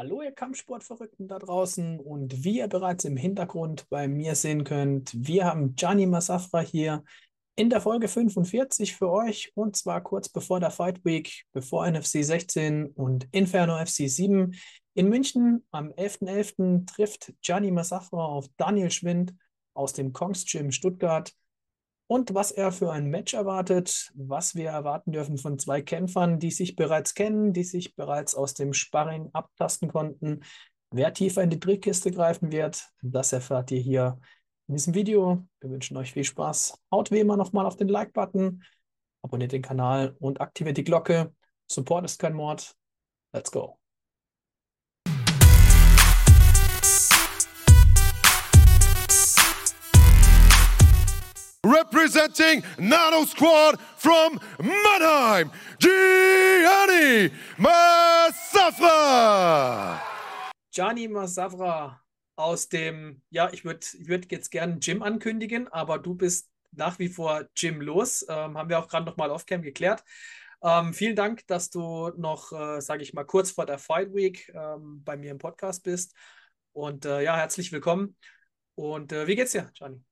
Hallo, ihr Kampfsportverrückten da draußen und wie ihr bereits im Hintergrund bei mir sehen könnt, wir haben Gianni Masafra hier in der Folge 45 für euch und zwar kurz bevor der Fight Week, bevor NFC 16 und Inferno FC 7 in München am 11.11. .11. trifft Gianni Masafra auf Daniel Schwind aus dem Kongs Gym Stuttgart und was er für ein Match erwartet, was wir erwarten dürfen von zwei Kämpfern, die sich bereits kennen, die sich bereits aus dem Sparring abtasten konnten. Wer tiefer in die Trickkiste greifen wird, das erfahrt ihr hier in diesem Video. Wir wünschen euch viel Spaß. Haut wie immer nochmal auf den Like-Button, abonniert den Kanal und aktiviert die Glocke. Support ist kein Mord. Let's go. Representing Nano Squad from Mannheim, Gianni Masafra. Gianni Masafra aus dem, ja, ich würde ich würd jetzt gerne Jim ankündigen, aber du bist nach wie vor Jim los. Ähm, haben wir auch gerade nochmal off-cam geklärt. Ähm, vielen Dank, dass du noch, äh, sage ich mal, kurz vor der Fight Week ähm, bei mir im Podcast bist. Und äh, ja, herzlich willkommen. Und äh, wie geht's dir, Gianni?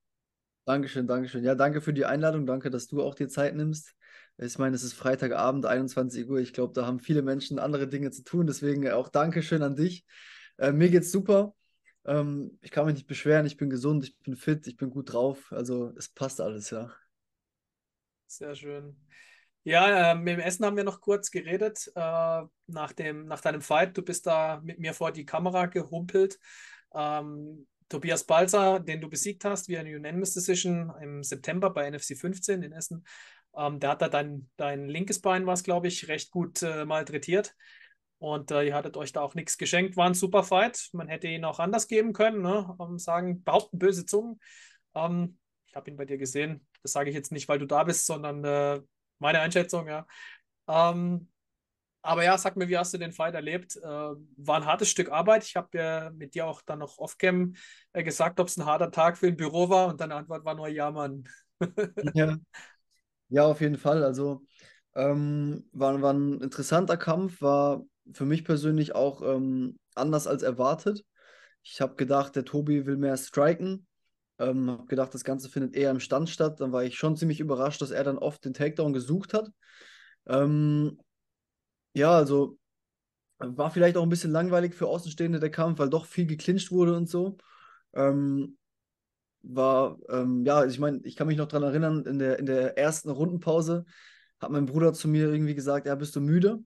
Dankeschön, Dankeschön. Ja, danke für die Einladung. Danke, dass du auch dir Zeit nimmst. Ich meine, es ist Freitagabend, 21 Uhr. Ich glaube, da haben viele Menschen andere Dinge zu tun. Deswegen auch Dankeschön an dich. Äh, mir geht's super. Ähm, ich kann mich nicht beschweren. Ich bin gesund, ich bin fit, ich bin gut drauf. Also es passt alles, ja. Sehr schön. Ja, äh, mit dem Essen haben wir noch kurz geredet äh, nach, dem, nach deinem Fight. Du bist da mit mir vor die Kamera gehumpelt. Ähm, Tobias Balzer, den du besiegt hast, wie eine Unanimous Decision im September bei NFC 15 in Essen. Ähm, der hat da dein, dein linkes Bein, was glaube ich, recht gut äh, malträtiert. Und äh, ihr hattet euch da auch nichts geschenkt. War ein super Fight. Man hätte ihn auch anders geben können. Ne? Um, sagen, behaupten böse Zungen. Ähm, ich habe ihn bei dir gesehen. Das sage ich jetzt nicht, weil du da bist, sondern äh, meine Einschätzung, ja. Ähm, aber ja, sag mir, wie hast du den Fight erlebt? Äh, war ein hartes Stück Arbeit. Ich habe ja mit dir auch dann noch off-cam äh, gesagt, ob es ein harter Tag für ein Büro war und deine Antwort war nur ja, Mann. ja. ja, auf jeden Fall. Also ähm, war, war ein interessanter Kampf, war für mich persönlich auch ähm, anders als erwartet. Ich habe gedacht, der Tobi will mehr striken. Ähm, habe gedacht, das Ganze findet eher im Stand statt. Dann war ich schon ziemlich überrascht, dass er dann oft den Takedown gesucht hat. Ähm, ja, also war vielleicht auch ein bisschen langweilig für Außenstehende der Kampf, weil doch viel geklincht wurde und so. Ähm, war, ähm, ja, ich meine, ich kann mich noch daran erinnern, in der, in der ersten Rundenpause hat mein Bruder zu mir irgendwie gesagt, ja, bist du müde?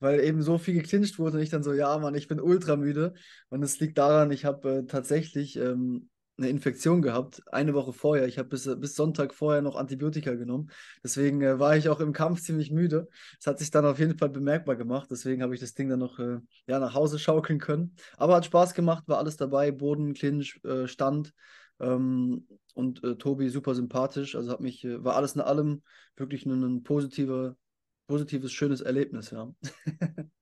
Weil eben so viel geklincht wurde und ich dann so, ja, Mann, ich bin ultra müde. Und es liegt daran, ich habe äh, tatsächlich ähm, eine Infektion gehabt, eine Woche vorher. Ich habe bis, bis Sonntag vorher noch Antibiotika genommen. Deswegen äh, war ich auch im Kampf ziemlich müde. Es hat sich dann auf jeden Fall bemerkbar gemacht. Deswegen habe ich das Ding dann noch äh, ja, nach Hause schaukeln können. Aber hat Spaß gemacht, war alles dabei. Boden, Clinch, äh, Stand. Ähm, und äh, Tobi super sympathisch. Also hat mich, äh, war alles in allem wirklich ein, ein positive, positives, schönes Erlebnis, ja.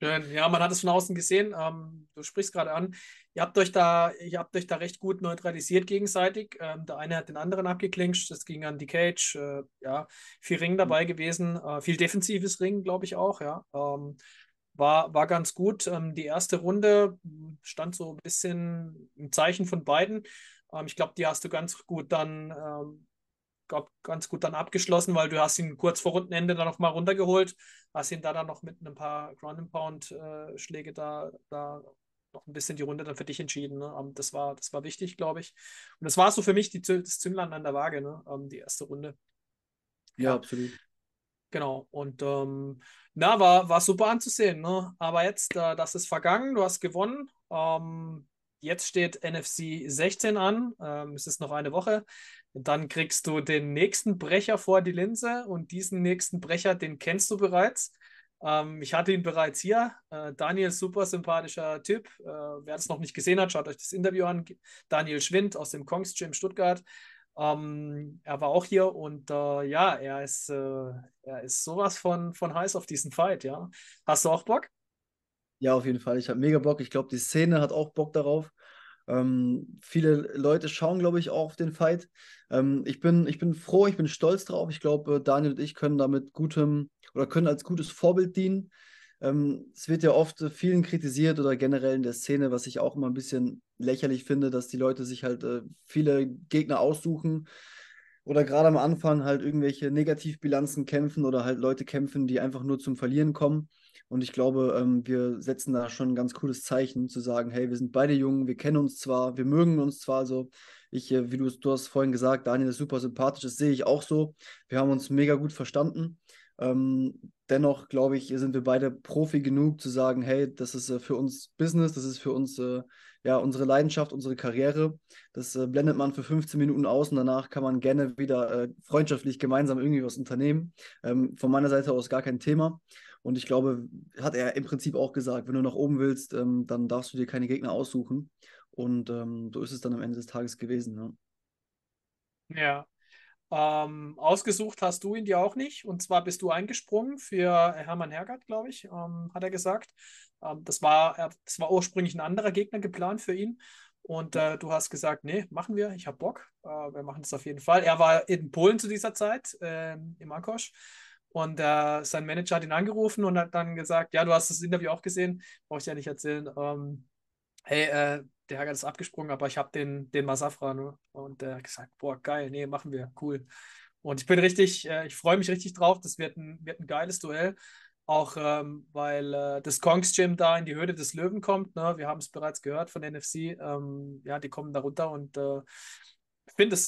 Schön. Ja, man hat es von außen gesehen. Ähm, du sprichst gerade an. Ihr habt euch da, ihr habt euch da recht gut neutralisiert gegenseitig. Ähm, der eine hat den anderen abgeklincht. Das ging an die Cage. Äh, ja, viel Ring dabei gewesen. Äh, viel defensives Ring, glaube ich auch. Ja, ähm, war, war ganz gut. Ähm, die erste Runde stand so ein bisschen im Zeichen von beiden. Ähm, ich glaube, die hast du ganz gut dann ähm, ganz gut dann abgeschlossen, weil du hast ihn kurz vor Rundenende dann noch mal runtergeholt, hast ihn da dann noch mit ein paar Ground and Pound äh, Schläge da, da noch ein bisschen die Runde dann für dich entschieden. Ne? Um, ähm, das war, das war wichtig, glaube ich. Und das war so für mich die, das Zünglein an der Waage, ne? Um, ähm, die erste Runde. Ja, ja. absolut. Genau. Und ähm, na, war, war super anzusehen. Ne? Aber jetzt, äh, das ist vergangen, du hast gewonnen. Ähm, jetzt steht NFC 16 an. Ähm, es ist noch eine Woche. Dann kriegst du den nächsten Brecher vor die Linse und diesen nächsten Brecher, den kennst du bereits. Ähm, ich hatte ihn bereits hier. Äh, Daniel, super sympathischer Typ. Äh, wer es noch nicht gesehen hat, schaut euch das Interview an. Daniel Schwind aus dem Kongs Gym Stuttgart. Ähm, er war auch hier und äh, ja, er ist, äh, er ist sowas von, von heiß auf diesen Fight. Ja. Hast du auch Bock? Ja, auf jeden Fall. Ich habe mega Bock. Ich glaube, die Szene hat auch Bock darauf. Ähm, viele Leute schauen, glaube ich, auch auf den Fight. Ähm, ich, bin, ich bin froh, ich bin stolz drauf. Ich glaube, Daniel und ich können damit gutem oder können als gutes Vorbild dienen. ähm, es wird ja oft äh, vielen kritisiert oder generell in der Szene, was ich auch immer ein bisschen lächerlich finde, dass die Leute sich halt äh, viele Gegner aussuchen oder gerade am Anfang halt irgendwelche Negativbilanzen kämpfen oder halt Leute kämpfen, die einfach nur zum Verlieren kommen. Und ich glaube, ähm, wir setzen da schon ein ganz cooles Zeichen, zu sagen, hey, wir sind beide jung, wir kennen uns zwar, wir mögen uns zwar so. Ich, äh, wie du, du hast vorhin gesagt, Daniel ist super sympathisch, das sehe ich auch so. Wir haben uns mega gut verstanden. Ähm, dennoch, glaube ich, sind wir beide Profi genug zu sagen, hey, das ist äh, für uns Business, das ist für uns äh, ja unsere Leidenschaft, unsere Karriere. Das äh, blendet man für 15 Minuten aus und danach kann man gerne wieder äh, freundschaftlich gemeinsam irgendwie was unternehmen. Ähm, von meiner Seite aus gar kein Thema. Und ich glaube, hat er im Prinzip auch gesagt, wenn du nach oben willst, ähm, dann darfst du dir keine Gegner aussuchen. Und ähm, so ist es dann am Ende des Tages gewesen. Ne? Ja. Ähm, ausgesucht hast du ihn dir auch nicht. Und zwar bist du eingesprungen für Hermann Hergert, glaube ich, ähm, hat er gesagt. Ähm, das, war, das war ursprünglich ein anderer Gegner geplant für ihn. Und äh, du hast gesagt, nee, machen wir, ich habe Bock, äh, wir machen das auf jeden Fall. Er war in Polen zu dieser Zeit, äh, im Ankosch. Und äh, sein Manager hat ihn angerufen und hat dann gesagt, ja, du hast das Interview auch gesehen, brauche ich ja nicht erzählen. Ähm, hey, äh, der Herr ist abgesprungen, aber ich habe den, den Masafra nur. Und er hat gesagt, boah, geil, nee, machen wir, cool. Und ich bin richtig, äh, ich freue mich richtig drauf. Das wird ein, wird ein geiles Duell. Auch ähm, weil äh, das Kongs Gym da in die Höhle des Löwen kommt. Ne? Wir haben es bereits gehört von NFC. Ähm, ja, die kommen da runter und äh,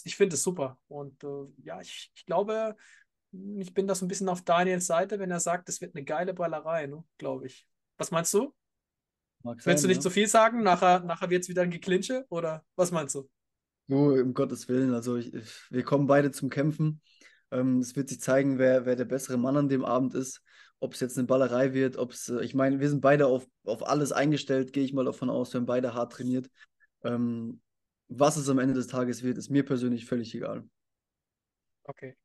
ich finde es super. Und äh, ja, ich, ich glaube, ich bin da so ein bisschen auf Daniels Seite, wenn er sagt, es wird eine geile Ballerei, ne? glaube ich. Was meinst du? Mag Willst du nicht ja. zu viel sagen? Nachher, nachher wird es wieder ein Geklinche? Oder was meinst du? So, um Gottes Willen. Also, ich, wir kommen beide zum Kämpfen. Ähm, es wird sich zeigen, wer, wer der bessere Mann an dem Abend ist. Ob es jetzt eine Ballerei wird, ob es, äh, ich meine, wir sind beide auf, auf alles eingestellt, gehe ich mal davon aus. Wir haben beide hart trainiert. Ähm, was es am Ende des Tages wird, ist mir persönlich völlig egal. Okay.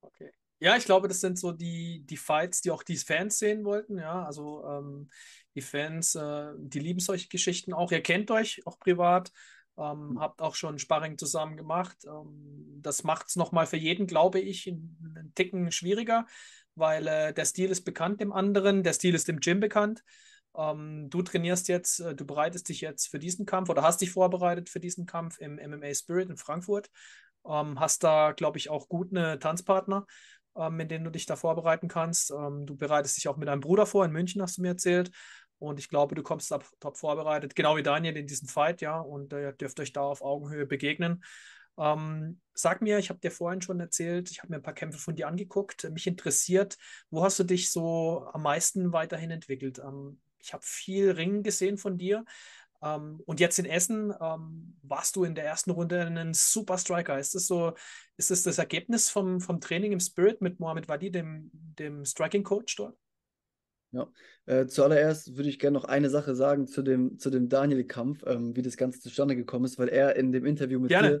Okay. Ja, ich glaube, das sind so die, die Fights, die auch die Fans sehen wollten. Ja, also ähm, die Fans, äh, die lieben solche Geschichten auch. Ihr kennt euch auch privat, ähm, mhm. habt auch schon Sparring zusammen gemacht. Ähm, das macht es nochmal für jeden, glaube ich, einen Ticken schwieriger, weil äh, der Stil ist bekannt dem anderen, der Stil ist im Gym bekannt. Ähm, du trainierst jetzt, äh, du bereitest dich jetzt für diesen Kampf oder hast dich vorbereitet für diesen Kampf im MMA Spirit in Frankfurt. Ähm, hast da, glaube ich, auch gut eine Tanzpartner, ähm, mit denen du dich da vorbereiten kannst. Ähm, du bereitest dich auch mit deinem Bruder vor, in München hast du mir erzählt. Und ich glaube, du kommst da top vorbereitet, genau wie Daniel in diesem Fight, ja. Und äh, ihr dürft euch da auf Augenhöhe begegnen. Ähm, sag mir, ich habe dir vorhin schon erzählt, ich habe mir ein paar Kämpfe von dir angeguckt. Mich interessiert, wo hast du dich so am meisten weiterhin entwickelt? Ähm, ich habe viel Ringen gesehen von dir. Ähm, und jetzt in Essen ähm, warst du in der ersten Runde ein super Striker. Ist das so, ist das das Ergebnis vom, vom Training im Spirit mit Mohamed Wadi, dem, dem Striking Coach dort? Ja, äh, zuallererst würde ich gerne noch eine Sache sagen zu dem, zu dem Daniel-Kampf, ähm, wie das Ganze zustande gekommen ist, weil er in dem Interview mit gerne. dir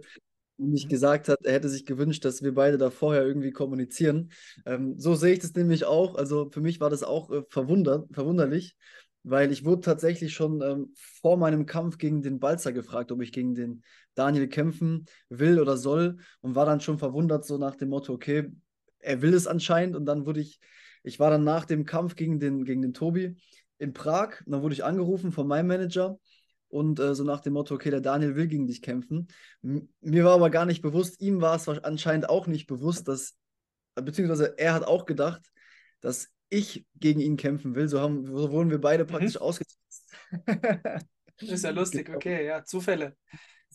nicht mhm. gesagt hat, er hätte sich gewünscht, dass wir beide da vorher irgendwie kommunizieren. Ähm, so sehe ich das nämlich auch. Also für mich war das auch äh, verwundert, verwunderlich, weil ich wurde tatsächlich schon ähm, vor meinem Kampf gegen den Balzer gefragt, ob ich gegen den Daniel kämpfen will oder soll und war dann schon verwundert so nach dem Motto, okay, er will es anscheinend und dann wurde ich, ich war dann nach dem Kampf gegen den, gegen den Tobi in Prag und dann wurde ich angerufen von meinem Manager und äh, so nach dem Motto, okay, der Daniel will gegen dich kämpfen. M mir war aber gar nicht bewusst, ihm war es anscheinend auch nicht bewusst, dass, beziehungsweise er hat auch gedacht, dass ich gegen ihn kämpfen will. So, haben, so wurden wir beide mhm. praktisch mhm. ausgetestet. ist ja lustig, genau. okay, ja, Zufälle.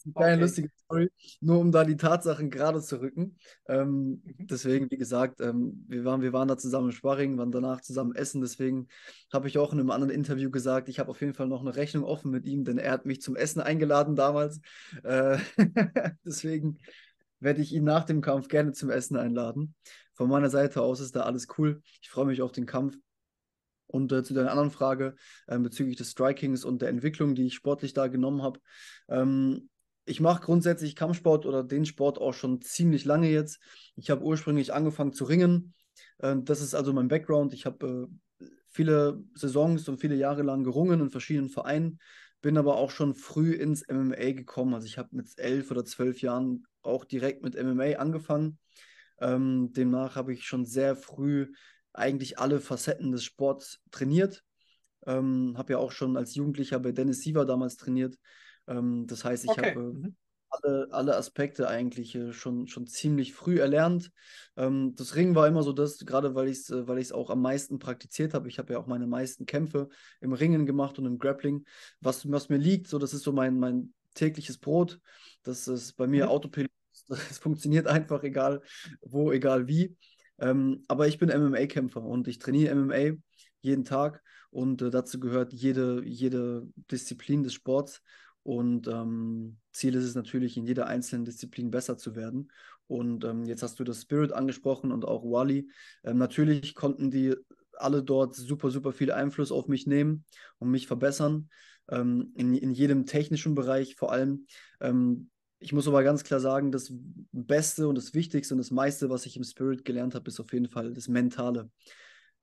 Eine kleine okay. lustige Story, nur um da die Tatsachen gerade zu rücken. Ähm, mhm. Deswegen, wie gesagt, ähm, wir, waren, wir waren da zusammen im Sparring, waren danach zusammen essen. Deswegen habe ich auch in einem anderen Interview gesagt, ich habe auf jeden Fall noch eine Rechnung offen mit ihm, denn er hat mich zum Essen eingeladen damals. Äh, deswegen werde ich ihn nach dem Kampf gerne zum Essen einladen. Von meiner Seite aus ist da alles cool. Ich freue mich auf den Kampf. Und äh, zu deiner anderen Frage äh, bezüglich des Strikings und der Entwicklung, die ich sportlich da genommen habe. Ähm, ich mache grundsätzlich Kampfsport oder den Sport auch schon ziemlich lange jetzt. Ich habe ursprünglich angefangen zu ringen. Äh, das ist also mein Background. Ich habe äh, viele Saisons und viele Jahre lang gerungen in verschiedenen Vereinen, bin aber auch schon früh ins MMA gekommen. Also ich habe mit elf oder zwölf Jahren auch direkt mit MMA angefangen. Ähm, demnach habe ich schon sehr früh eigentlich alle Facetten des Sports trainiert. Ähm, habe ja auch schon als Jugendlicher bei Dennis Siever damals trainiert. Ähm, das heißt, ich okay. habe mhm. alle, alle Aspekte eigentlich äh, schon, schon ziemlich früh erlernt. Ähm, das Ringen war immer so das, gerade weil ich es äh, weil auch am meisten praktiziert habe. Ich habe ja auch meine meisten Kämpfe im Ringen gemacht und im Grappling. Was, was mir liegt, so das ist so mein, mein tägliches Brot. Das ist bei mir mhm. Autopilot. Es funktioniert einfach, egal wo, egal wie. Ähm, aber ich bin MMA-Kämpfer und ich trainiere MMA jeden Tag und äh, dazu gehört jede, jede Disziplin des Sports. Und ähm, Ziel ist es natürlich, in jeder einzelnen Disziplin besser zu werden. Und ähm, jetzt hast du das Spirit angesprochen und auch Wally. Ähm, natürlich konnten die alle dort super, super viel Einfluss auf mich nehmen und mich verbessern. Ähm, in, in jedem technischen Bereich vor allem. Ich muss aber ganz klar sagen, das Beste und das Wichtigste und das meiste, was ich im Spirit gelernt habe, ist auf jeden Fall das Mentale.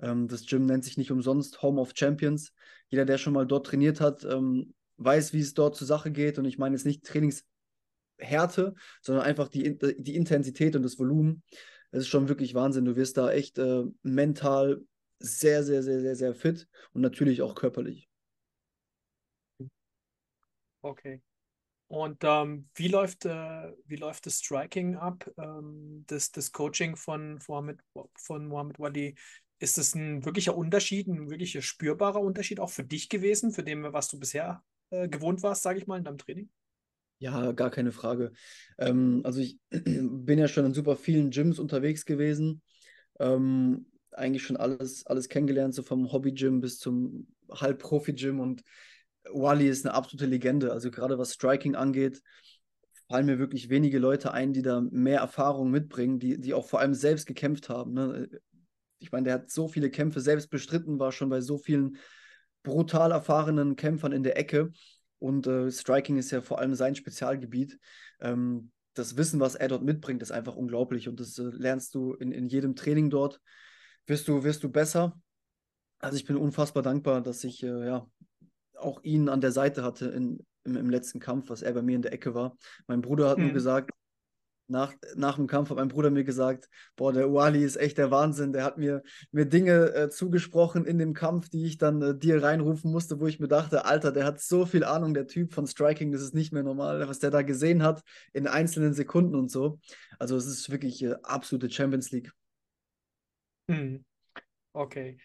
Ähm, das Gym nennt sich nicht umsonst Home of Champions. Jeder, der schon mal dort trainiert hat, ähm, weiß, wie es dort zur Sache geht. Und ich meine jetzt nicht Trainingshärte, sondern einfach die, die Intensität und das Volumen. Es ist schon wirklich Wahnsinn. Du wirst da echt äh, mental sehr, sehr, sehr, sehr, sehr fit und natürlich auch körperlich. Okay. Und ähm, wie, läuft, äh, wie läuft das Striking ab, ähm, das, das Coaching von, Mohamed, von Mohamed Wadi? Ist das ein wirklicher Unterschied, ein wirklicher spürbarer Unterschied auch für dich gewesen, für dem, was du bisher äh, gewohnt warst, sage ich mal, in deinem Training? Ja, gar keine Frage. Ähm, also ich bin ja schon in super vielen Gyms unterwegs gewesen. Ähm, eigentlich schon alles, alles kennengelernt, so vom Hobby-Gym bis zum Halb-Profi-Gym und Wally ist eine absolute Legende. Also gerade was Striking angeht, fallen mir wirklich wenige Leute ein, die da mehr Erfahrung mitbringen, die, die auch vor allem selbst gekämpft haben. Ne? Ich meine, der hat so viele Kämpfe selbst bestritten, war schon bei so vielen brutal erfahrenen Kämpfern in der Ecke. Und äh, Striking ist ja vor allem sein Spezialgebiet. Ähm, das Wissen, was er dort mitbringt, ist einfach unglaublich. Und das äh, lernst du in, in jedem Training dort. Wirst du, wirst du besser. Also ich bin unfassbar dankbar, dass ich äh, ja, auch ihn an der Seite hatte in, im, im, letzten Kampf, was er bei mir in der Ecke war. Mein Bruder hat mhm. nur gesagt, nach, nach dem Kampf hat mein Bruder mir gesagt, boah, der Uali ist echt der Wahnsinn. Der hat mir, mir Dinge äh, zugesprochen in dem Kampf, die ich dann äh, dir reinrufen musste, wo ich mir dachte, Alter, der hat so viel Ahnung, der Typ von Striking, das ist nicht mehr normal, was der da gesehen hat in einzelnen Sekunden und so. Also es ist wirklich äh, absolute Champions League. Hm. Okay.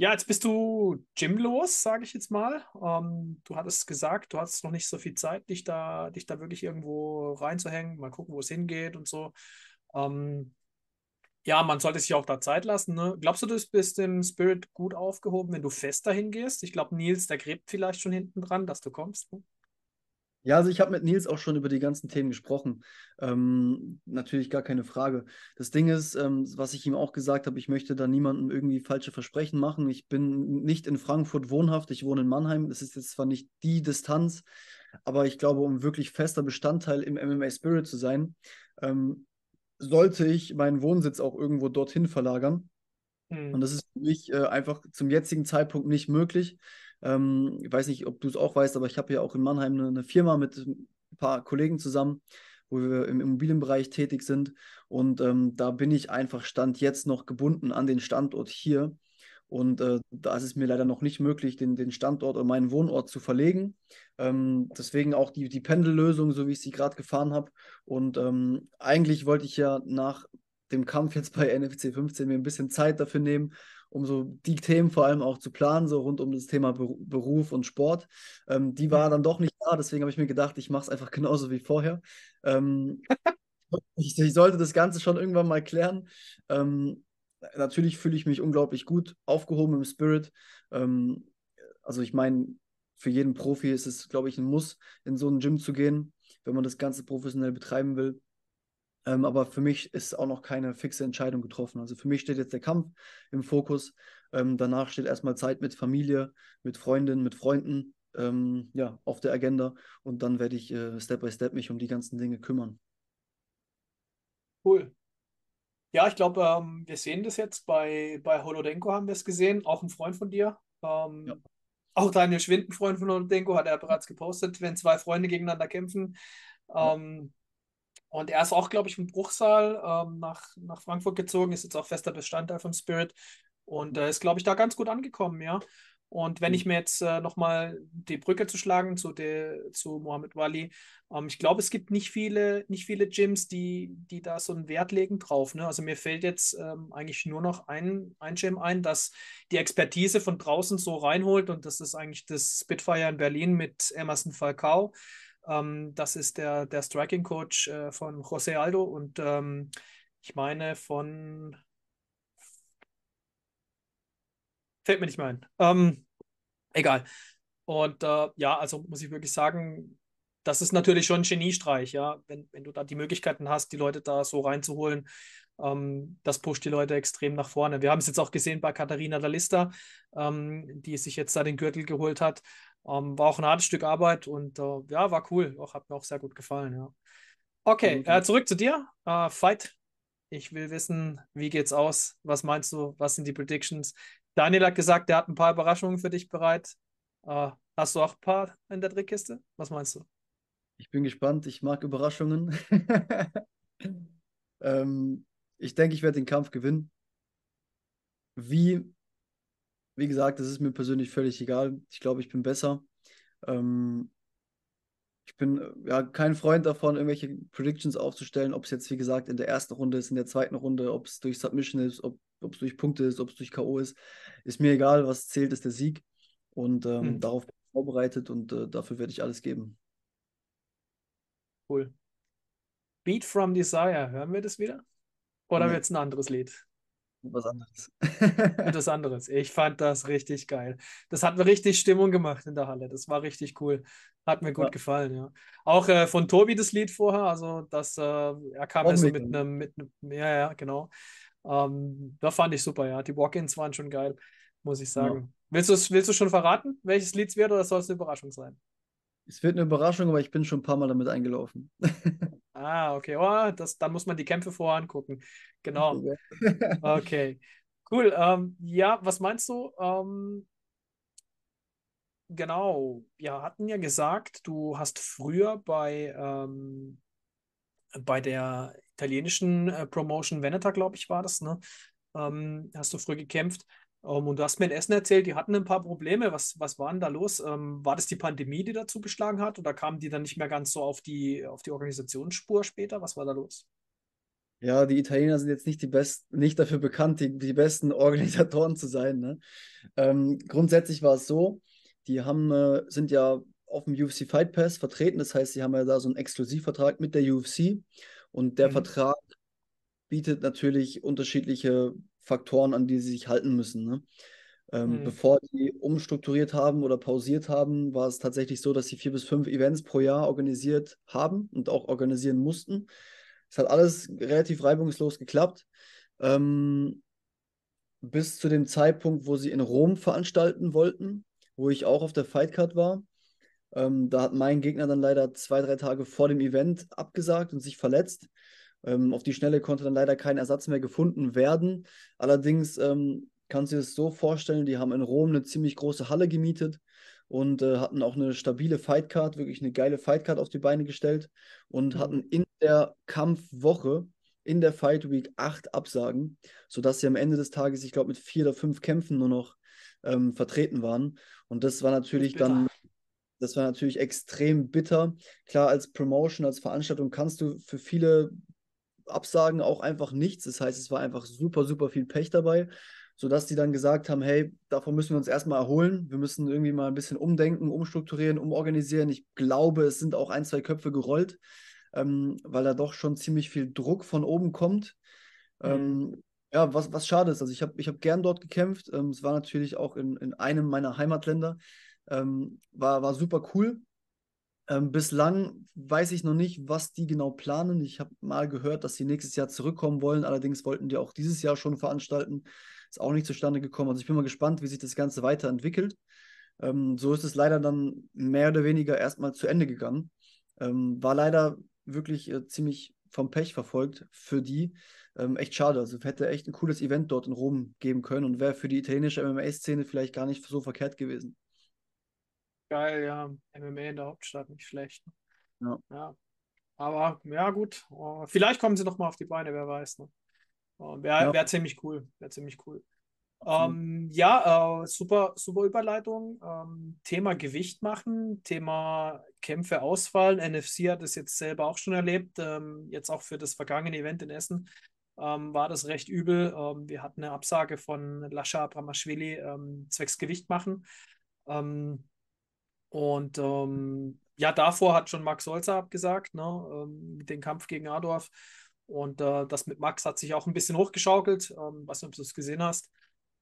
Ja, jetzt bist du gymlos, sage ich jetzt mal. Ähm, du hattest gesagt, du hattest noch nicht so viel Zeit, dich da, dich da wirklich irgendwo reinzuhängen, mal gucken, wo es hingeht und so. Ähm, ja, man sollte sich auch da Zeit lassen. Ne? Glaubst du, du bist im Spirit gut aufgehoben, wenn du fest dahin gehst? Ich glaube, Nils, der gräbt vielleicht schon hinten dran, dass du kommst. Ne? Ja, also ich habe mit Nils auch schon über die ganzen Themen gesprochen. Ähm, natürlich gar keine Frage. Das Ding ist, ähm, was ich ihm auch gesagt habe, ich möchte da niemandem irgendwie falsche Versprechen machen. Ich bin nicht in Frankfurt wohnhaft, ich wohne in Mannheim. Das ist jetzt zwar nicht die Distanz, aber ich glaube, um wirklich fester Bestandteil im MMA Spirit zu sein, ähm, sollte ich meinen Wohnsitz auch irgendwo dorthin verlagern. Mhm. Und das ist für mich äh, einfach zum jetzigen Zeitpunkt nicht möglich. Ähm, ich weiß nicht, ob du es auch weißt, aber ich habe ja auch in Mannheim eine, eine, Firma mit ein paar Kollegen zusammen, wo wir im Immobilienbereich tätig sind. Und ähm, da bin ich einfach Stand jetzt noch gebunden an den Standort hier. Und äh, da ist es mir leider noch nicht möglich, den, den Standort oder meinen Wohnort zu verlegen. Ähm, deswegen auch die, die Pendellösung, so wie ich sie gerade gefahren habe. Und ähm, eigentlich wollte ich ja nach dem Kampf jetzt bei NFC 15 mir ein bisschen Zeit dafür nehmen um so die Themen vor allem auch zu planen, so rund um das Thema Beruf und Sport. Ähm, die war dann doch nicht da, deswegen habe ich mir gedacht, ich mache es einfach genauso wie vorher. Ähm, ich, ich, sollte das Ganze schon irgendwann mal klären. Ähm, natürlich fühle ich mich unglaublich gut aufgehoben im Spirit. Ähm, also ich meine, für jeden Profi ist es, glaube ich, ein Muss, in so ein Gym zu gehen, wenn man das Ganze professionell betreiben will. Ähm, aber für mich ist auch noch keine fixe Entscheidung getroffen. Also für mich steht jetzt der Kampf im Fokus. Ähm, danach steht erstmal Zeit mit Familie, mit Freundinnen, mit Freunden ähm, ja, auf der Agenda. Und dann werde ich äh, Step by Step mich um die ganzen Dinge kümmern. Cool. Ja, ich glaube, ähm, wir sehen das jetzt bei, bei Holodenko, haben wir es gesehen. Auch ein Freund von dir. Ähm, ja. Auch Daniel Schwind, ein Freund von Holodenko, hat er bereits gepostet, wenn zwei Freunde gegeneinander kämpfen. Ja. Ähm, Und er ist auch, glaube ich, im Bruchsal ähm, nach, nach Frankfurt gezogen, ist jetzt auch fester Bestandteil von Spirit und äh, ist, glaube ich, da ganz gut angekommen, ja. Und wenn ich mir jetzt äh, nochmal die Brücke zu schlagen zu, de, zu Mohammed Wali, ähm, ich glaube, es gibt nicht viele, nicht viele Gyms, die, die da so einen Wert legen drauf. Ne? Also mir fällt jetzt ähm, eigentlich nur noch ein, ein Gym ein, das die Expertise von draußen so reinholt und das ist eigentlich das Spitfire in Berlin mit Emerson Falcao. Ähm, das ist der, der Striking Coach äh, von José Aldo und ähm, ich meine von Fällt mir nicht mehr ein. Ähm, egal. Und äh, ja, also muss ich wirklich sagen, das ist natürlich schon ein Geniestreich, ja, wenn, wenn du da die Möglichkeiten hast, die Leute da so reinzuholen. Ähm, das pusht die Leute extrem nach vorne. Wir haben es jetzt auch gesehen bei Katharina Dalista, ähm, die sich jetzt da den Gürtel geholt hat. Ähm, war auch ein hartes Stück Arbeit und äh, ja, war cool. Auch, hat mir auch sehr gut gefallen, ja. Okay, äh, zurück zu dir. Äh, Fight. Ich will wissen, wie geht's aus? Was meinst du? Was sind die Predictions? Daniel hat gesagt, er hat ein paar Überraschungen für dich bereit. Uh, hast du auch ein paar in der Trickkiste? Was meinst du? Ich bin gespannt. Ich mag Überraschungen. ähm, ich denke, ich werde den Kampf gewinnen. Wie? Wie gesagt, das ist mir persönlich völlig egal. Ich glaube, ich bin besser. Ähm, ich bin äh, ja kein Freund davon, irgendwelche Predictions aufzustellen, ob es jetzt, wie gesagt, in der ersten Runde ist, in der zweiten Runde, ob es durch Submission ist, ob es durch Punkte ist, ob es durch K.O. ist. Ist mir egal, was zählt, ist der Sieg. Und ähm, hm. darauf bin ich vorbereitet und äh, dafür werde ich alles geben. Cool. Beat from Desire, hören wir das wieder? Oder nee. wird es ein anderes Lied? Was anderes. Etwas anderes. Ich fand das richtig geil. Das hat mir richtig Stimmung gemacht in der Halle. Das war richtig cool. Hat mir gut ja. gefallen, ja. Auch äh, von Tobi das Lied vorher, also das, äh, er kam ja so mit einem, mit einem, ja, ja, genau. Ähm, da fand ich super, ja. Die Walk-Ins waren schon geil, muss ich sagen. Ja. Willst, willst du schon verraten, welches Lied es wird oder soll es eine Überraschung sein? Es wird eine Überraschung, aber ich bin schon ein paar Mal damit eingelaufen. ah, okay. Oh, das, dann muss man die Kämpfe vorher angucken. Genau. Okay. Cool. Ähm, ja, was meinst du? Ähm, genau. Wir hatten ja gesagt, du hast früher bei, ähm, bei der italienischen äh, Promotion Veneta, glaube ich, war das, ne? Ähm, hast du früher gekämpft. Um, ähm, und du hast mir in Essen erzählt, die hatten ein paar Probleme. Was, was war denn da los? Ähm, war das die Pandemie, die dazu geschlagen hat? Oder kamen die dann nicht mehr ganz so auf die, auf die Organisationsspur später? Was war da los? Ja, die Italiener sind jetzt nicht die besten, nicht dafür bekannt, die, die besten Organisatoren zu sein. Ne? Ähm, grundsätzlich war es so, die haben, äh, sind ja auf dem UFC Fight Pass vertreten. Das heißt, sie haben ja da so einen Exklusivvertrag mit der UFC. Und der mhm. Vertrag bietet natürlich unterschiedliche Faktoren, an die sie sich halten müssen. Ne? Ähm, mhm. Bevor die umstrukturiert haben oder pausiert haben, war es tatsächlich so, dass sie vier bis fünf Events pro Jahr organisiert haben und auch organisieren mussten. Es hat alles relativ reibungslos geklappt. Ähm, bis zu dem Zeitpunkt, wo sie in Rom veranstalten wollten, wo ich auch auf der Fightcard war. Ähm, da hat mein Gegner dann leider zwei, drei Tage vor dem Event abgesagt und sich verletzt. Ähm, auf die Schnelle konnte dann leider kein Ersatz mehr gefunden werden. Allerdings ähm, kannst du dir das so vorstellen, die haben in Rom eine ziemlich große Halle gemietet und äh, hatten auch eine stabile Fightcard, wirklich eine geile Fightcard auf die Beine gestellt und mhm. hatten in der Kampfwoche in der Fight Week acht Absagen, sodass sie am Ende des Tages, ich glaube, mit vier oder fünf Kämpfen nur noch ähm, vertreten waren. Und das war natürlich das dann, das war natürlich extrem bitter. Klar, als Promotion, als Veranstaltung kannst du für viele Absagen auch einfach nichts. Das heißt, es war einfach super, super viel Pech dabei, sodass die dann gesagt haben, hey, davon müssen wir uns erstmal erholen. Wir müssen irgendwie mal ein bisschen umdenken, umstrukturieren, umorganisieren. Ich glaube, es sind auch ein, zwei Köpfe gerollt, ähm, weil da doch schon ziemlich viel Druck von oben kommt. Mhm. Ähm, ja, was, was schade ist. Also ich habe ich hab gern dort gekämpft. Ähm, es war natürlich auch in, in einem meiner Heimatländer. Ähm, war, war super cool. Ähm, bislang weiß ich noch nicht, was die genau planen. Ich habe mal gehört, dass sie nächstes Jahr zurückkommen wollen. Allerdings wollten die auch dieses Jahr schon veranstalten. Ist auch nicht zustande gekommen. Also ich bin mal gespannt, wie sich das Ganze weiterentwickelt. Ähm, so ist es leider dann mehr oder weniger erstmal zu Ende gegangen. Ähm, war leider wirklich äh, ziemlich vom Pech verfolgt für die. Ähm, echt schade. Also hätte echt ein cooles Event dort in Rom geben können und wäre für die italienische MMA-Szene vielleicht gar nicht so verkehrt gewesen. Geil, ja. MMA in der Hauptstadt, nicht schlecht. Ja. ja. Aber ja, gut. Uh, vielleicht kommen sie noch mal auf die Beine, wer weiß. Ne? Uh, Wäre ja. wär ziemlich cool. Wäre ziemlich cool. Ähm, ja, äh, super, super Überleitung. Ähm, Thema Gewicht machen, Thema Kämpfe ausfallen. NFC hat es jetzt selber auch schon erlebt. Ähm, jetzt auch für das vergangene Event in Essen ähm, war das recht übel. Ähm, wir hatten eine Absage von Lascha Abramashvili ähm, zwecks Gewicht machen. Und ja, davor hat schon Max Solzer abgesagt, ne, mit dem Kampf gegen Adorf. Und äh, das mit Max hat sich auch ein bisschen hochgeschaukelt. Ähm, weiß nicht, ob du es gesehen hast.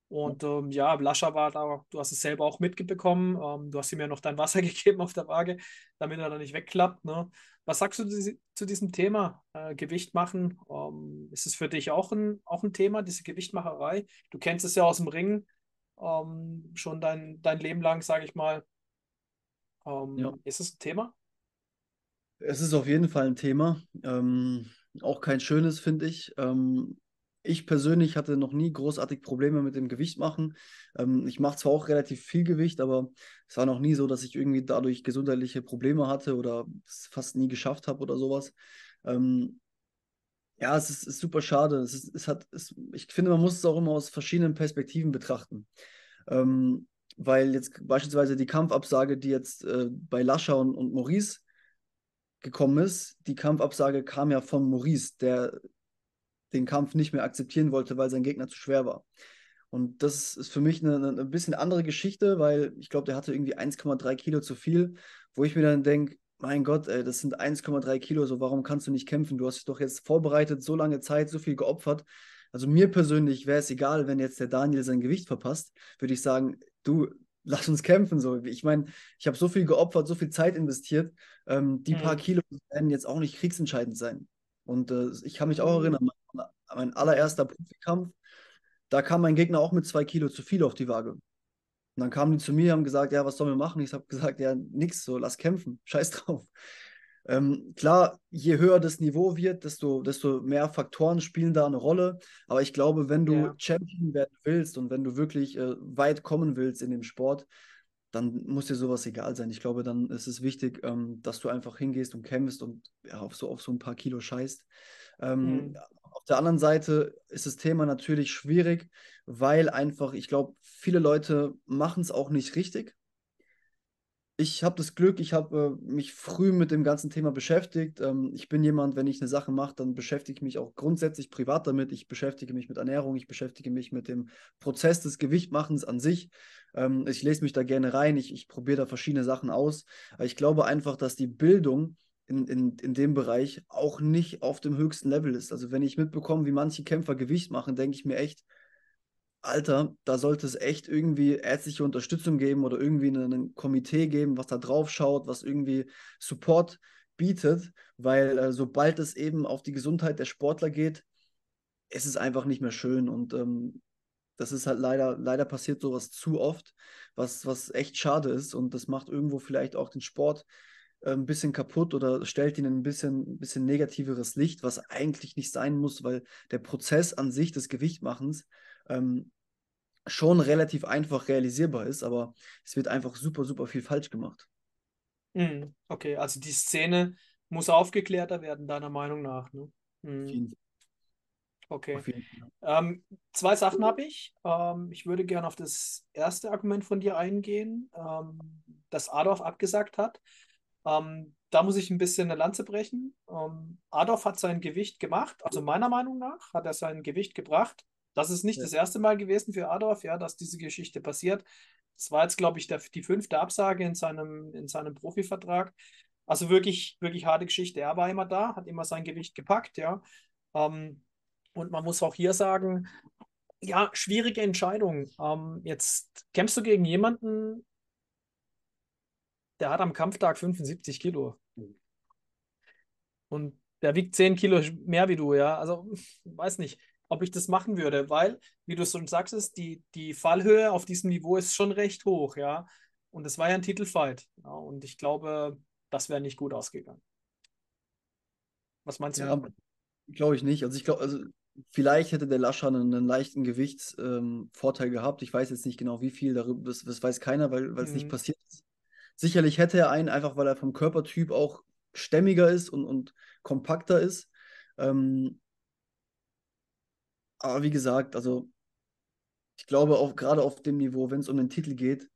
Und ähm, ja, Lascha war da, du hast es selber auch mitbekommen. Ähm, du hast ihm ja noch dein Wasser gegeben auf der Waage, damit er da nicht wegklappt. Ne? Was sagst du zu diesem Thema äh, Gewicht machen? Ähm, ist es für dich auch ein, auch ein Thema, diese Gewichtmacherei? Du kennst es ja aus dem Ring ähm, schon dein, dein Leben lang, sage ich mal. Ähm, ja. Ist es ein Thema? Es ist auf jeden Fall ein Thema. Ähm, auch kein schönes, finde ich. Ähm, ich persönlich hatte noch nie großartig Probleme mit dem Gewicht machen. Ähm, ich mache zwar auch relativ viel Gewicht, aber es war noch nie so, dass ich irgendwie dadurch gesundheitliche Probleme hatte oder es fast nie geschafft habe oder sowas. Ähm, ja, es ist, ist, super schade. Es ist, es hat, es, ich finde, man muss es auch immer aus verschiedenen Perspektiven betrachten. Ähm, weil jetzt beispielsweise die Kampfabsage, die jetzt äh, bei Lascha und, und Maurice gekommen ist, die Kampfabsage kam ja von Maurice, der den Kampf nicht mehr akzeptieren wollte, weil sein Gegner zu schwer war. Und das ist für mich eine, eine bisschen andere Geschichte, weil ich glaube, der hatte irgendwie 1,3 Kilo zu viel, wo ich mir dann denke, mein Gott, ey, das sind 1,3 Kilo, so warum kannst du nicht kämpfen? Du hast dich doch jetzt vorbereitet, so lange Zeit, so viel geopfert. Also mir persönlich wäre es egal, wenn jetzt der Daniel sein Gewicht verpasst, würde ich sagen, du, lass uns kämpfen. So. Ich meine, ich habe so viel geopfert, so viel Zeit investiert. Ähm, die mhm. paar Kilo werden jetzt auch nicht kriegsentscheidend sein. Und äh, ich kann mich auch mhm. erinnern, mein allererster Profikampf, da kam mein Gegner auch mit zwei Kilo zu viel auf die Waage. Und dann kamen die zu mir und haben gesagt, ja, was sollen wir machen? Ich habe gesagt, ja, nix, so, lass kämpfen, scheiß drauf. Ähm, klar, je höher das Niveau wird, desto, desto mehr Faktoren spielen da eine Rolle. Aber ich glaube, wenn du ja. Champion werden willst und wenn du wirklich äh, weit kommen willst in dem Sport, dann muss dir sowas egal sein. Ich glaube, dann ist es wichtig, ähm, dass du einfach hingehst und kämpfst und ja, auf, so, auf so ein paar Kilo scheißt. Ähm, mhm. Auf der anderen Seite ist das Thema natürlich schwierig, weil einfach, ich glaube, viele Leute machen es auch nicht richtig. Ich habe das Glück, ich habe äh, mich früh mit dem ganzen Thema beschäftigt. Ähm, ich bin jemand, wenn ich eine Sache mache, dann beschäftige ich mich auch grundsätzlich privat damit. Ich beschäftige mich mit Ernährung, ich beschäftige mich mit dem Prozess des Gewichtmachens an sich. Ähm, ich lese mich da gerne rein, ich, ich probiere da verschiedene Sachen aus. Aber ich glaube einfach, dass die Bildung in, in, in dem Bereich auch nicht auf dem höchsten Level ist. Also wenn ich mitbekomme, wie manche Kämpfer Gewicht machen, denke ich mir echt, Alter, da sollte es echt irgendwie ärztliche Unterstützung geben oder irgendwie ein Komitee geben, was da drauf schaut, was irgendwie Support bietet, weil äh, sobald es eben auf die Gesundheit der Sportler geht, ist es einfach nicht mehr schön und ähm, das ist halt leider, leider passiert sowas zu oft, was, was echt schade ist und das macht irgendwo vielleicht auch den Sport äh, ein bisschen kaputt oder stellt ihn in ein bisschen, ein bisschen negativeres Licht, was eigentlich nicht sein muss, weil der Prozess an sich des Gewichtmachens ähm, schon relativ einfach realisierbar ist, aber es wird einfach super, super viel falsch gemacht. Mhm. Okay, also die Szene muss aufgeklärter werden, deiner Meinung nach. Ne? Mhm. Okay. Ähm, zwei Sachen habe ich. Ähm, ich würde gerne auf das erste Argument von dir eingehen, ähm, das Adolf abgesagt hat. Ähm, da muss ich ein bisschen eine Lanze brechen. Ähm, Adolf hat sein Gewicht gemacht, also meiner Meinung nach hat er sein Gewicht gebracht. Das ist nicht ja. das erste Mal gewesen für Adolf, ja, dass diese Geschichte passiert. Das war jetzt, glaube ich, der, die fünfte Absage in seinem, in seinem Profivertrag. Also wirklich, wirklich harte Geschichte. Er war immer da, hat immer sein Gewicht gepackt, ja. Ähm, und man muss auch hier sagen, ja, schwierige Entscheidung. Ähm, jetzt kämpfst du gegen jemanden, der hat am Kampftag 75 Kilo. Und der wiegt 10 Kilo mehr wie du, ja. Also, weiß nicht, ob ich das machen würde, weil, wie du schon sagst, ist, die, die Fallhöhe auf diesem Niveau ist schon recht hoch, ja. Und es war ja ein Titelfight. Ja, und ich glaube, das wäre nicht gut ausgegangen. Was meinst du? Ja, glaube ich nicht. Also ich glaube, also vielleicht hätte der Lascher einen, einen leichten Gewichtsvorteil ähm, gehabt. Ich weiß jetzt nicht genau, wie viel darüber, das, das weiß keiner, weil es mhm. nicht passiert ist. Sicherlich hätte er einen, einfach weil er vom Körpertyp auch stämmiger ist und, und kompakter ist. Ähm, aber wie gesagt, also ich glaube auch gerade auf dem Niveau, wenn es um den Titel geht,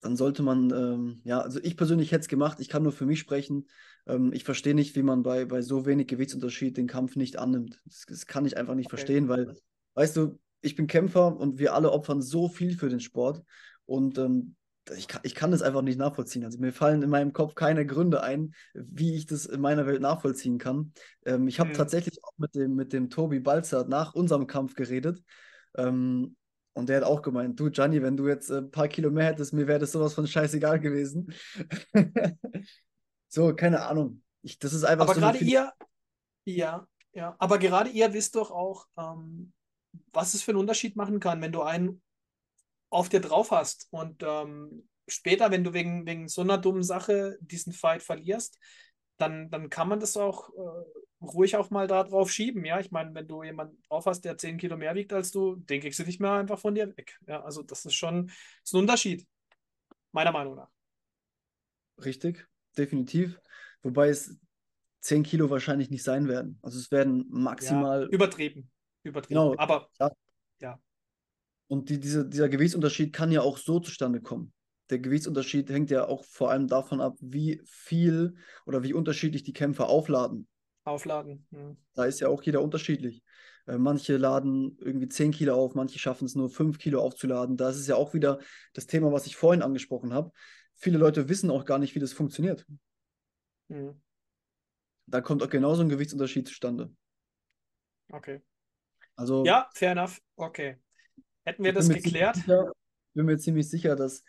dann sollte man, ähm, ja, also ich persönlich hätte es gemacht, ich kann nur für mich sprechen. Ähm, ich verstehe nicht, wie man bei, bei so wenig Gewichtsunterschied den Kampf nicht annimmt. Das, das kann ich einfach nicht okay. verstehen, weil, weißt du, ich bin Kämpfer und wir alle opfern so viel für den Sport und ähm, ich, kann, ich kann das einfach nicht nachvollziehen. Also mir fallen in meinem Kopf keine Gründe ein, wie ich das in meiner Welt nachvollziehen kann. Ähm, ich habe mhm. tatsächlich auch mit dem, mit dem Tobi Balzer nach unserem Kampf geredet. Ähm, und der hat auch gemeint, du Gianni, wenn du jetzt ein paar Kilo mehr hättest, mir wäre das sowas von scheißegal gewesen. so, keine Ahnung. Ich, das ist einfach aber so. gerade ihr, ja, ja, aber gerade ihr wisst doch auch, ähm, was es für einen Unterschied machen kann, wenn du einen auf dir drauf hast und ähm, später, wenn du wegen, wegen so einer dummen Sache diesen Fight verlierst, dann, dann kann man das auch äh, ruhig auch mal da drauf schieben. Ja, ich meine, wenn du jemanden drauf hast, der 10 Kilo mehr wiegt als du, den kriegst du nicht mehr einfach von dir weg. Ja, also das ist schon ist ein Unterschied, meiner Meinung nach. Richtig, definitiv. Wobei es 10 Kilo wahrscheinlich nicht sein werden. Also es werden maximal. Ja, übertrieben. Übertrieben. Genau. Aber ja. ja. Und die, diese, dieser Gewichtsunterschied kann ja auch so zustande kommen der Gewichtsunterschied hängt ja auch vor allem davon ab, wie viel oder wie unterschiedlich die Kämpfer aufladen. Aufladen. Ja. Da ist ja auch jeder unterschiedlich. Äh, manche laden irgendwie 10 Kilo auf, manche schaffen es nur 5 Kilo aufzuladen. Da ist es ja auch wieder das Thema, was ich vorhin angesprochen habe. Viele Leute wissen auch gar nicht, wie das funktioniert. Mhm. Da kommt auch genauso ein Gewichtsunterschied zustande. Okay. Also, ja, fair enough. Okay. Hätten wir das geklärt? Sicher, ich bin mir ziemlich sicher, dass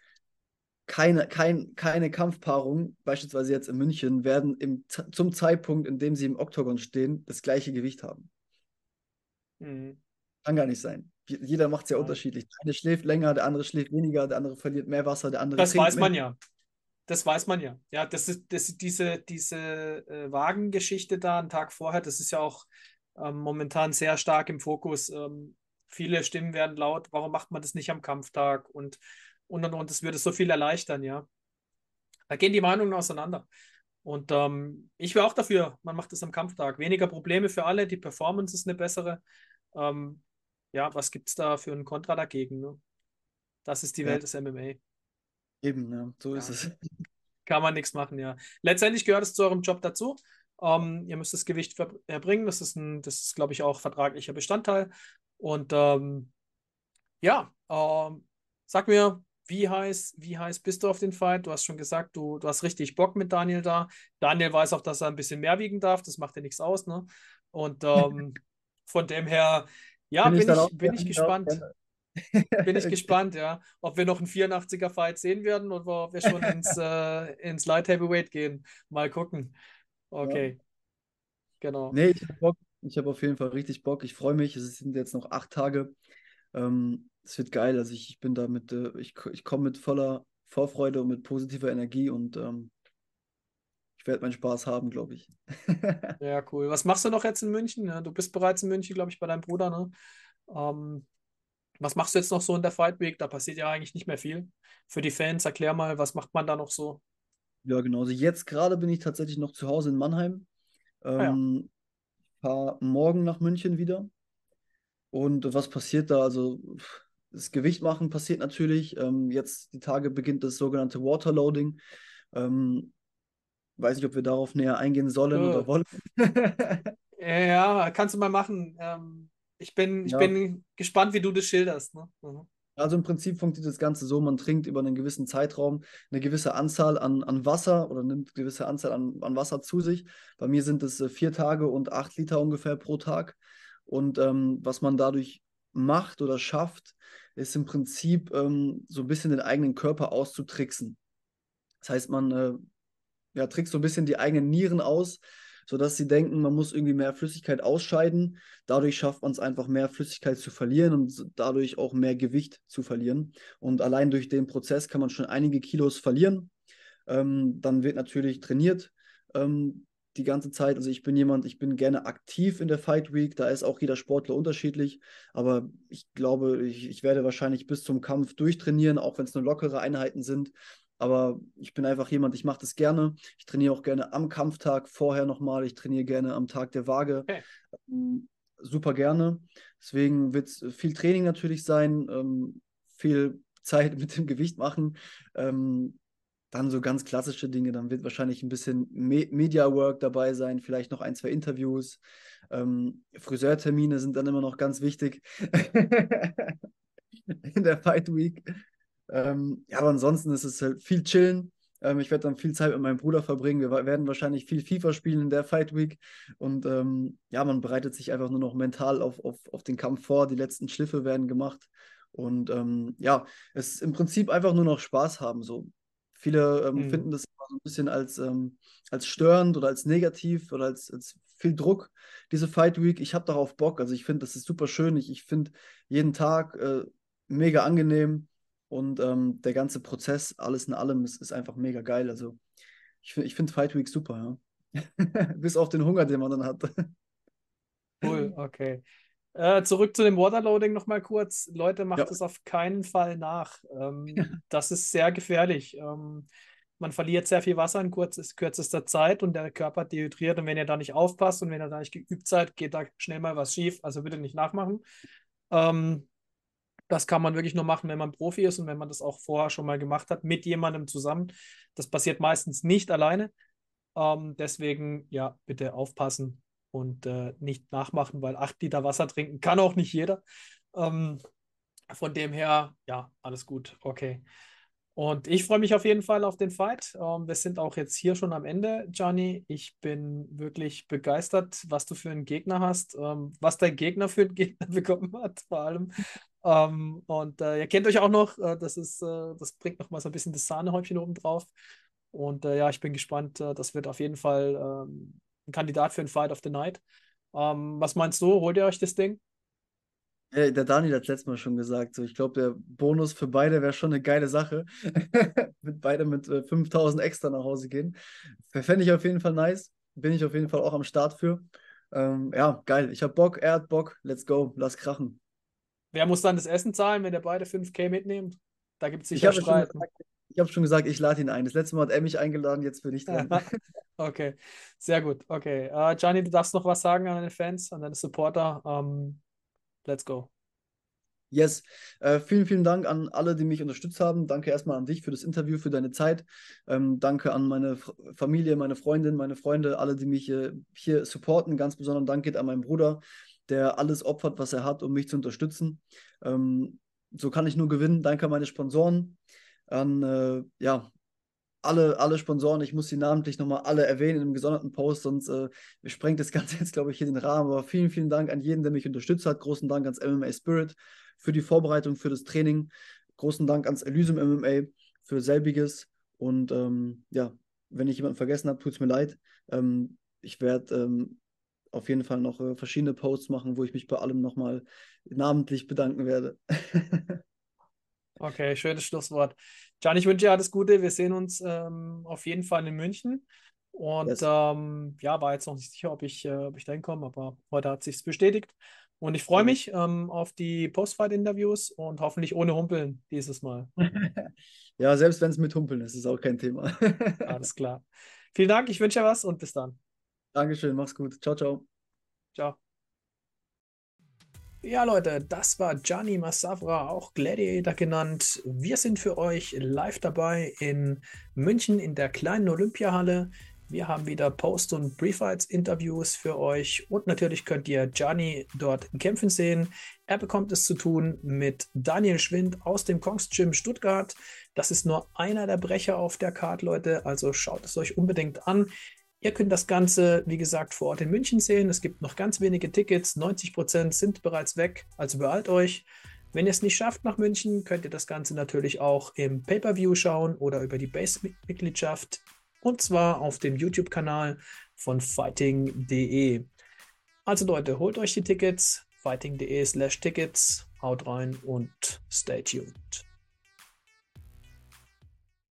keine, kein, keine Kampfpaarung, beispielsweise jetzt in München, werden im, zum Zeitpunkt, in dem sie im Oktogon stehen, das gleiche Gewicht haben. Mhm. Kann gar nicht sein. Jeder macht es ja, ja, unterschiedlich. Der eine schläft länger, der andere schläft weniger, der andere verliert mehr Wasser, der andere. Das weiß mehr. man ja. Das weiß man ja. Ja, das ist, das ist diese, diese äh, Wagengeschichte da einen Tag vorher, das ist ja auch ähm, momentan sehr stark im Fokus. Ähm, viele Stimmen werden laut, warum macht man das nicht am Kampftag? Und und und und. Das würde so viel erleichtern, ja. Da gehen die Meinungen auseinander. Und ähm, ich wäre auch dafür, man macht das am Kampftag. Weniger Probleme für alle, die Performance ist eine bessere. Ähm, ja, was gibt es da für ein Kontra dagegen? Ne? Das ist die ja. Welt des MMA. Eben, ja, so ja. ist es. Kann man nichts machen, ja. Letztendlich gehört es zu eurem Job dazu. Ähm, ihr müsst das Gewicht erbringen. Das ist, ein, das ist, glaube ich, auch vertraglicher Bestandteil. Und ähm, ja, ähm, sag mir, wie heiß, wie heiß bist du auf den Fight? Du hast schon gesagt, du, du hast richtig Bock mit Daniel da. Daniel weiß auch, dass er ein bisschen mehr wiegen darf. Das macht ja nichts aus, ne? Und ähm, von dem her, ja, bin, bin ich, bin ich gespannt. bin ich gespannt, ja. Ob wir noch einen 84er Fight sehen werden oder ob wir schon ins, äh, ins Light Heavyweight gehen. Mal gucken. Okay. Ja. Genau. Nee, ich habe Bock. Ich habe auf jeden Fall richtig Bock. Ich freue mich. Es sind jetzt noch acht Tage. Ähm, es wird geil. Also ich, ich bin da mit, äh, ich, ich komme mit voller Vorfreude und mit positiver Energie und ähm, ich werde meinen Spaß haben, glaube ich. ja, cool. Was machst du noch jetzt in München? Du bist bereits in München, glaube ich, bei deinem Bruder, ne? Ähm, was machst du jetzt noch so in der Fight Week? Da passiert ja eigentlich nicht mehr viel. Für die Fans, erklär mal, was macht man da noch so? Ja, genau. Also jetzt gerade bin ich tatsächlich noch zu Hause in Mannheim. Ähm, ah, ja. Fahre morgen nach München wieder. Und was passiert da? Also das Gewicht machen passiert natürlich. Ähm, jetzt die Tage beginnt das sogenannte Waterloading. Ähm, weiß nicht, ob wir darauf näher eingehen sollen oh. oder wollen. ja, kannst du mal machen. Ähm, ich bin, ich ja. bin gespannt, wie du das schilderst. Ne? Mhm. Also im Prinzip funktioniert das Ganze so, man trinkt über einen gewissen Zeitraum eine gewisse Anzahl an, an Wasser oder nimmt eine gewisse Anzahl an, an Wasser zu sich. Bei mir sind es äh, vier Tage und acht Liter ungefähr pro Tag. Und ähm, was man dadurch macht oder schafft, ist im Prinzip ähm, so ein bisschen den eigenen Körper auszutricksen. Das heißt, man äh, ja, trickst so ein bisschen die eigenen Nieren aus, sodass sie denken, man muss irgendwie mehr Flüssigkeit ausscheiden. Dadurch schafft man es einfach, mehr Flüssigkeit zu verlieren und dadurch auch mehr Gewicht zu verlieren. Und allein durch den Prozess kann man schon einige Kilos verlieren. Ähm, dann wird natürlich trainiert. Ähm, die ganze Zeit. Also ich bin jemand, ich bin gerne aktiv in der Fight Week. Da ist auch jeder Sportler unterschiedlich. Aber ich glaube, ich, ich werde wahrscheinlich bis zum Kampf durchtrainieren, auch wenn es nur lockere Einheiten sind. Aber ich bin einfach jemand, ich mache das gerne. Ich trainiere auch gerne am Kampftag vorher nochmal. Ich trainiere gerne am Tag der Waage. Okay. Ähm, super gerne. Deswegen wird es viel Training natürlich sein, ähm, viel Zeit mit dem Gewicht machen. Ähm, dann so ganz klassische Dinge, dann wird wahrscheinlich ein bisschen Me Media Work dabei sein, vielleicht noch ein, zwei Interviews. Ähm, Friseurtermine sind dann immer noch ganz wichtig in der Fight Week. Ähm, ja, aber ansonsten ist es halt viel chillen. Ähm, ich werde dann viel Zeit mit meinem Bruder verbringen. Wir werden wahrscheinlich viel FIFA spielen in der Fight Week. Und ähm, ja, man bereitet sich einfach nur noch mental auf, auf, auf den Kampf vor. Die letzten Schliffe werden gemacht. Und ähm, ja, es ist im Prinzip einfach nur noch Spaß haben. So. Viele ähm, mhm. finden das so ein bisschen als, ähm, als störend oder als negativ oder als, als viel Druck, diese Fight Week. Ich habe darauf Bock. Also ich finde, das ist super schön. Ich, ich finde jeden Tag äh, mega angenehm und ähm, der ganze Prozess, alles in allem, ist, ist einfach mega geil. Also ich, ich finde Fight Week super, ja. Bis auf den Hunger, den man dann hat. Cool, okay. Äh, zurück zu dem Waterloading nochmal kurz. Leute, macht es auf keinen Fall nach. Ähm, das ist sehr gefährlich. Ähm, man verliert sehr viel Wasser in kurz, kürzester Zeit und der Körper dehydriert. Und wenn ihr da nicht aufpasst und wenn ihr da nicht geübt seid, geht da schnell mal was schief. Also bitte nicht nachmachen. Ähm, das kann man wirklich nur machen, wenn man Profi ist und wenn man das auch vorher schon mal gemacht hat, mit jemandem zusammen. Das passiert meistens nicht alleine. Ähm, deswegen, ja, bitte aufpassen und äh, nicht nachmachen, weil acht Liter Wasser trinken kann auch nicht jeder. Ähm, von dem her, ja, alles gut, okay. Und ich freue mich auf jeden Fall auf den Fight. Ähm, wir sind auch jetzt hier schon am Ende, Gianni. Ich bin wirklich begeistert, was du für einen Gegner hast, ähm, was dein Gegner für einen Gegner bekommen hat, vor allem. Ähm, und äh, ihr kennt euch auch noch, äh, das ist, äh, das bringt noch mal so ein bisschen das Sahnehäubchen oben drauf. Und äh, ja, ich bin gespannt. Äh, das wird auf jeden Fall ähm, ein Kandidat für ein Fight of the Night. Ähm, was meinst du? Holt ihr euch das Ding? Der Dani hat letztes Mal schon gesagt, so ich glaube, der Bonus für beide wäre schon eine geile Sache. mit beide mit äh, 5000 extra nach Hause gehen. Fände ich auf jeden Fall nice. Bin ich auf jeden Fall auch am Start für. Ähm, ja, geil. Ich habe Bock, er hat Bock. Let's go. Lass krachen. Wer muss dann das Essen zahlen, wenn ihr beide 5K mitnehmt? Da gibt es sicher ich Streit. ich habe schon gesagt, ich lade ihn ein. Das letzte Mal hat er mich eingeladen, jetzt bin ich dran. okay, sehr gut. Okay. Uh, Gianni, du darfst noch was sagen an deine Fans, an deine Supporter. Um, ähm, let's go. Yes, äh, vielen, vielen Dank an alle, die mich unterstützt haben. Danke erstmal an dich für das Interview, für deine Zeit. Ähm, danke an meine F Familie, meine Freundin, meine Freunde, alle, die mich äh, hier supporten. Ganz besonderen Dank geht an meinen Bruder, der alles opfert, was er hat, um mich zu unterstützen. Ähm, so kann ich nur gewinnen. Danke an meine Sponsoren, an äh, ja, alle, alle Sponsoren. Ich muss sie namentlich nochmal alle erwähnen in einem gesonderten Post, sonst äh, sprengt das Ganze jetzt, glaube ich, hier den Rahmen. Aber vielen, vielen Dank an jeden, der mich unterstützt hat. Großen Dank ans MMA Spirit für die Vorbereitung, für das Training. Großen Dank ans Elysium MMA für selbiges. Und ähm, ja, wenn ich jemanden vergessen habe, tut es mir leid. Ähm, ich werde ähm, auf jeden Fall noch äh, verschiedene Posts machen, wo ich mich bei allem nochmal namentlich bedanken werde. okay, schönes Schlusswort. Can, ich wünsche dir alles Gute. Wir sehen uns ähm, auf jeden Fall in München. Und yes. ähm, ja, war jetzt noch nicht sicher, ob ich, äh, ob ich da hinkomme, aber heute hat sich bestätigt. Und ich freue mich ähm, auf die Postfight-Interviews und hoffentlich ohne Humpeln dieses Mal. ja, selbst wenn es mit Humpeln ist, ist auch kein Thema. Alles klar. Vielen Dank, ich wünsche dir was und bis dann. Dankeschön, mach's gut. Ciao, ciao. Ciao. Ja, Leute, das war Gianni Massavra, auch Gladiator genannt. Wir sind für euch live dabei in München in der kleinen Olympiahalle. Wir haben wieder Post- und Pre-Fights-Interviews für euch und natürlich könnt ihr Gianni dort kämpfen sehen. Er bekommt es zu tun mit Daniel Schwind aus dem Kongs Gym Stuttgart. Das ist nur einer der Brecher auf der Card, Leute, also schaut es euch unbedingt an. Ihr könnt das Ganze, wie gesagt, vor Ort in München sehen. Es gibt noch ganz wenige Tickets. 90% sind bereits weg, also beeilt euch. Wenn ihr es nicht schafft nach München, könnt ihr das Ganze natürlich auch im Pay-Per-View schauen oder über die Base-Mitgliedschaft und zwar auf dem YouTube-Kanal von fighting.de. Also Leute, holt euch die Tickets, fighting.de slash Tickets, haut rein und stay tuned.